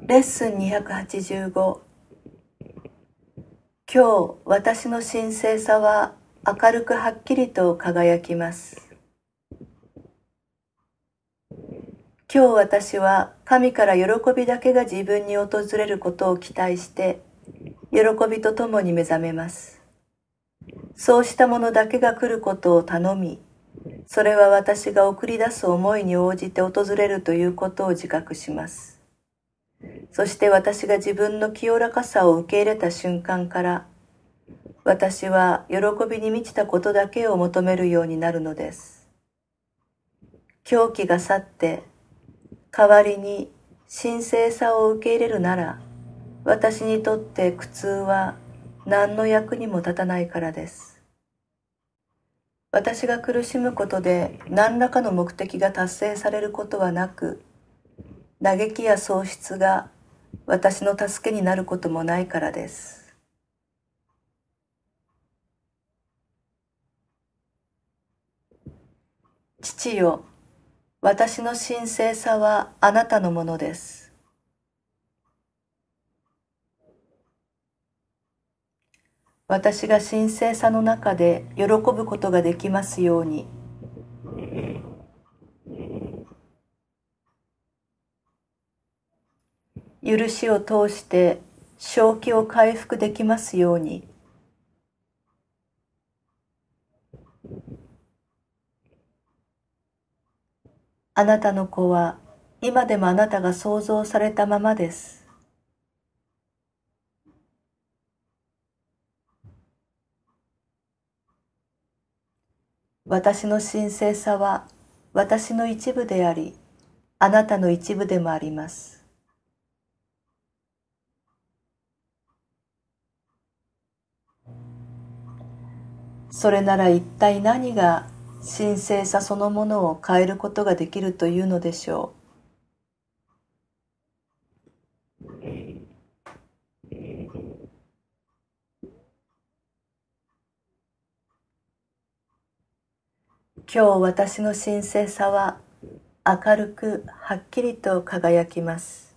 レッスン285今日私の神聖さは明るくはっきりと輝きます。今日私は神から喜びだけが自分に訪れることを期待して喜びとともに目覚めます。そうしたものだけが来ることを頼みそれは私が送り出す思いに応じて訪れるということを自覚します。そして私が自分の清らかさを受け入れた瞬間から私は喜びに満ちたことだけを求めるようになるのです。狂気が去って代わりに神聖さを受け入れるなら私にとって苦痛は何の役にも立たないからです。私が苦しむことで何らかの目的が達成されることはなく嘆きや喪失が私の助けになることもないからです。父よ私の神聖さはあなたのものです。私が神聖さの中で喜ぶことができますように。許しを通して正気を回復できますように。あなたの子は今でもあなたが想像されたままです。私の神聖さは私の一部でありあなたの一部でもあります。それなら一体何が神聖さそのものを変えることができるというのでしょう？今日私の神聖さは明るくはっきりと輝きます。